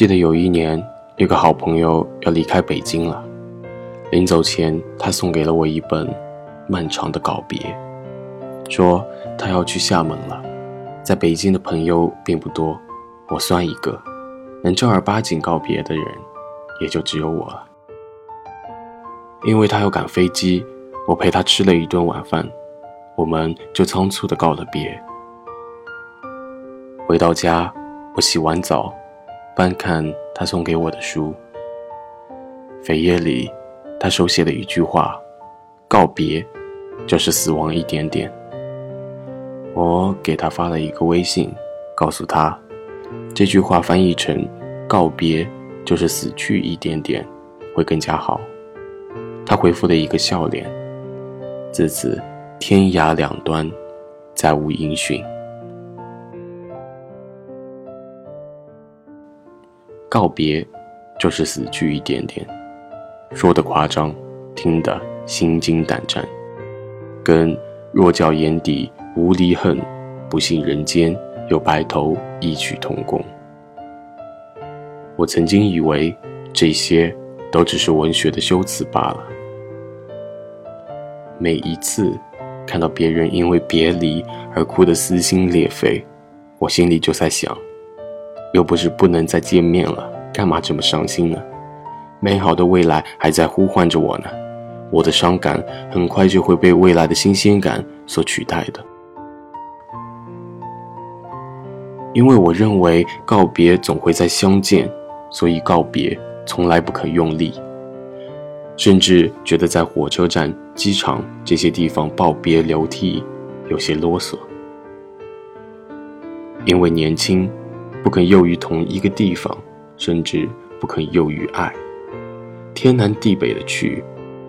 记得有一年，有个好朋友要离开北京了，临走前，他送给了我一本《漫长的告别》，说他要去厦门了，在北京的朋友并不多，我算一个，能正儿八经告别的人，也就只有我了。因为他要赶飞机，我陪他吃了一顿晚饭，我们就仓促的告了别。回到家，我洗完澡。翻看他送给我的书，扉页里，他手写了一句话：“告别，就是死亡一点点。”我给他发了一个微信，告诉他，这句话翻译成“告别，就是死去一点点”，会更加好。他回复了一个笑脸。自此，天涯两端，再无音讯。告别，就是死去一点点，说的夸张，听得心惊胆战，跟若教眼底无离恨，不信人间有白头异曲同工。我曾经以为这些都只是文学的修辞罢了。每一次看到别人因为别离而哭得撕心裂肺，我心里就在想。又不是不能再见面了，干嘛这么伤心呢？美好的未来还在呼唤着我呢，我的伤感很快就会被未来的新鲜感所取代的。因为我认为告别总会再相见，所以告别从来不可用力，甚至觉得在火车站、机场这些地方抱别流涕有些啰嗦。因为年轻。不肯囿于同一个地方，甚至不肯囿于爱，天南地北的去，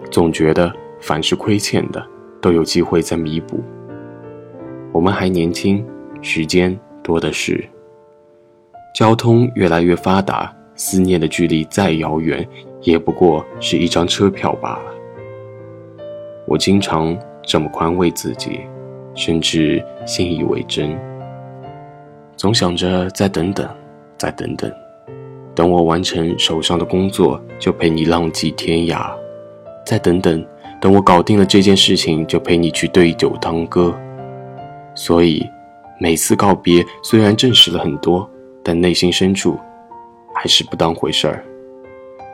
总觉得凡是亏欠的，都有机会再弥补。我们还年轻，时间多的是，交通越来越发达，思念的距离再遥远，也不过是一张车票罢了。我经常这么宽慰自己，甚至信以为真。总想着再等等，再等等，等我完成手上的工作，就陪你浪迹天涯；再等等，等我搞定了这件事情，就陪你去对酒当歌。所以，每次告别虽然证实了很多，但内心深处还是不当回事儿，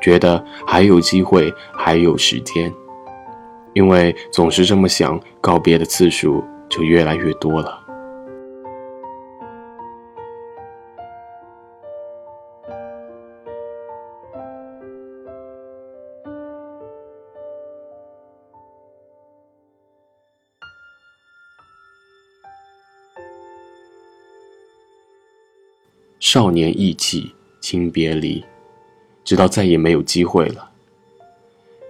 觉得还有机会，还有时间，因为总是这么想，告别的次数就越来越多了。少年意气，轻别离，直到再也没有机会了。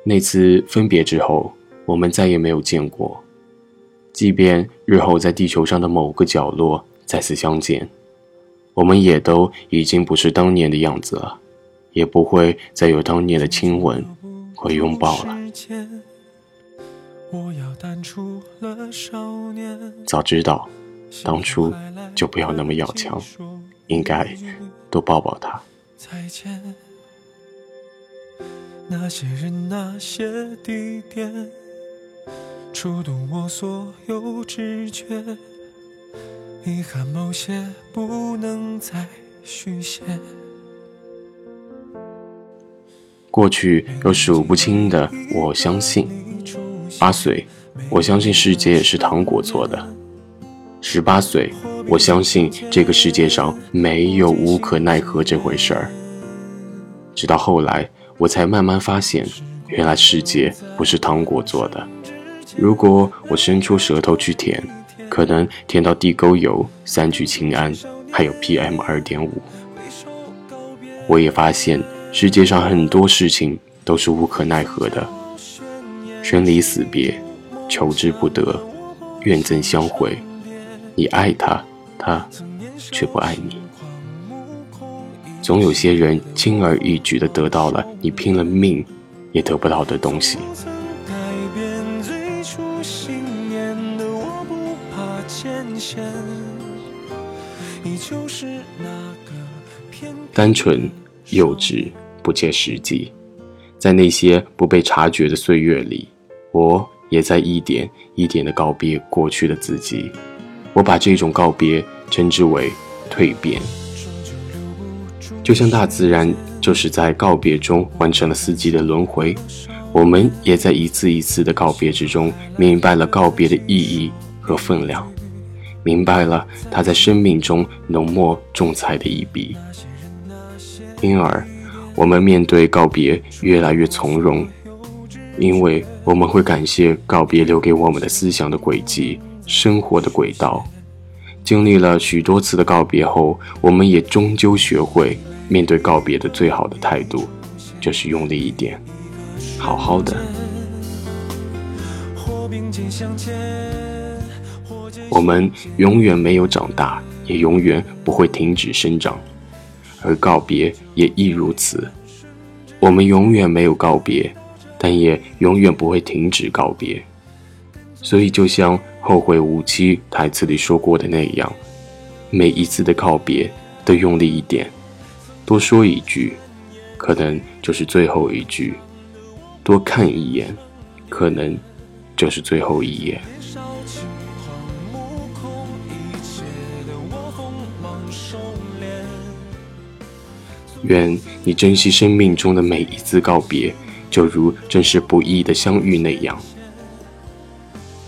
那次分别之后，我们再也没有见过。即便日后在地球上的某个角落再次相见，我们也都已经不是当年的样子了，也不会再有当年的亲吻和拥抱了。早知道，当初就不要那么要强。应该多抱抱他。再见。那些人，那些地点，触动我所有直觉。遗憾某些不能再续写。过去有数不清的，我相信。八岁，我相信世界是糖果做的。十八岁。我相信这个世界上没有无可奈何这回事儿。直到后来，我才慢慢发现，原来世界不是糖果做的。如果我伸出舌头去舔，可能舔到地沟油、三聚氰胺，还有 PM 二点五。我也发现，世界上很多事情都是无可奈何的，生离死别，求之不得，愿赠相会。你爱他。他却不爱你，总有些人轻而易举地得到了你拼了命也得不到的东西。单纯幼稚、不切实际。在那些不被察觉的岁月里，我也在一点一点地告别过去的自己。我把这种告别称之为蜕变。就像大自然就是在告别中完成了四季的轮回，我们也在一次一次的告别之中，明白了告别的意义和分量，明白了它在生命中浓墨重彩的一笔。因而。我们面对告别越来越从容，因为我们会感谢告别留给我们的思想的轨迹、生活的轨道。经历了许多次的告别后，我们也终究学会面对告别的最好的态度，就是用力一点，好好的。我们永远没有长大，也永远不会停止生长。而告别也亦如此，我们永远没有告别，但也永远不会停止告别。所以，就像《后会无期》台词里说过的那样，每一次的告别都用力一点，多说一句，可能就是最后一句；多看一眼，可能就是最后一眼。愿你珍惜生命中的每一次告别，就如正是不易的相遇那样。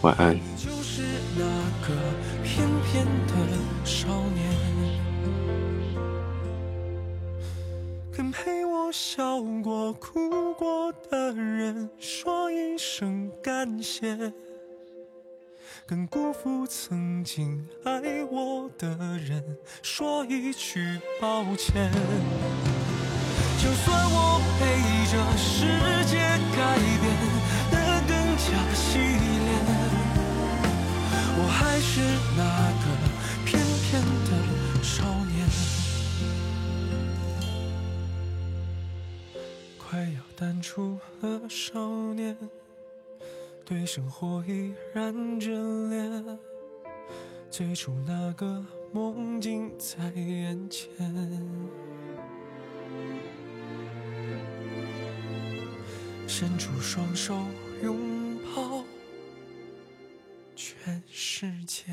晚安。陪我笑过、哭过的人说一声感谢，跟辜负曾经爱我的人说一句抱歉。就算我陪着世界改变得更加洗练，我还是那个翩翩的少年。快要淡出了少年，对生活依然眷恋，最初那个梦境在眼前。伸出双手，拥抱全世界。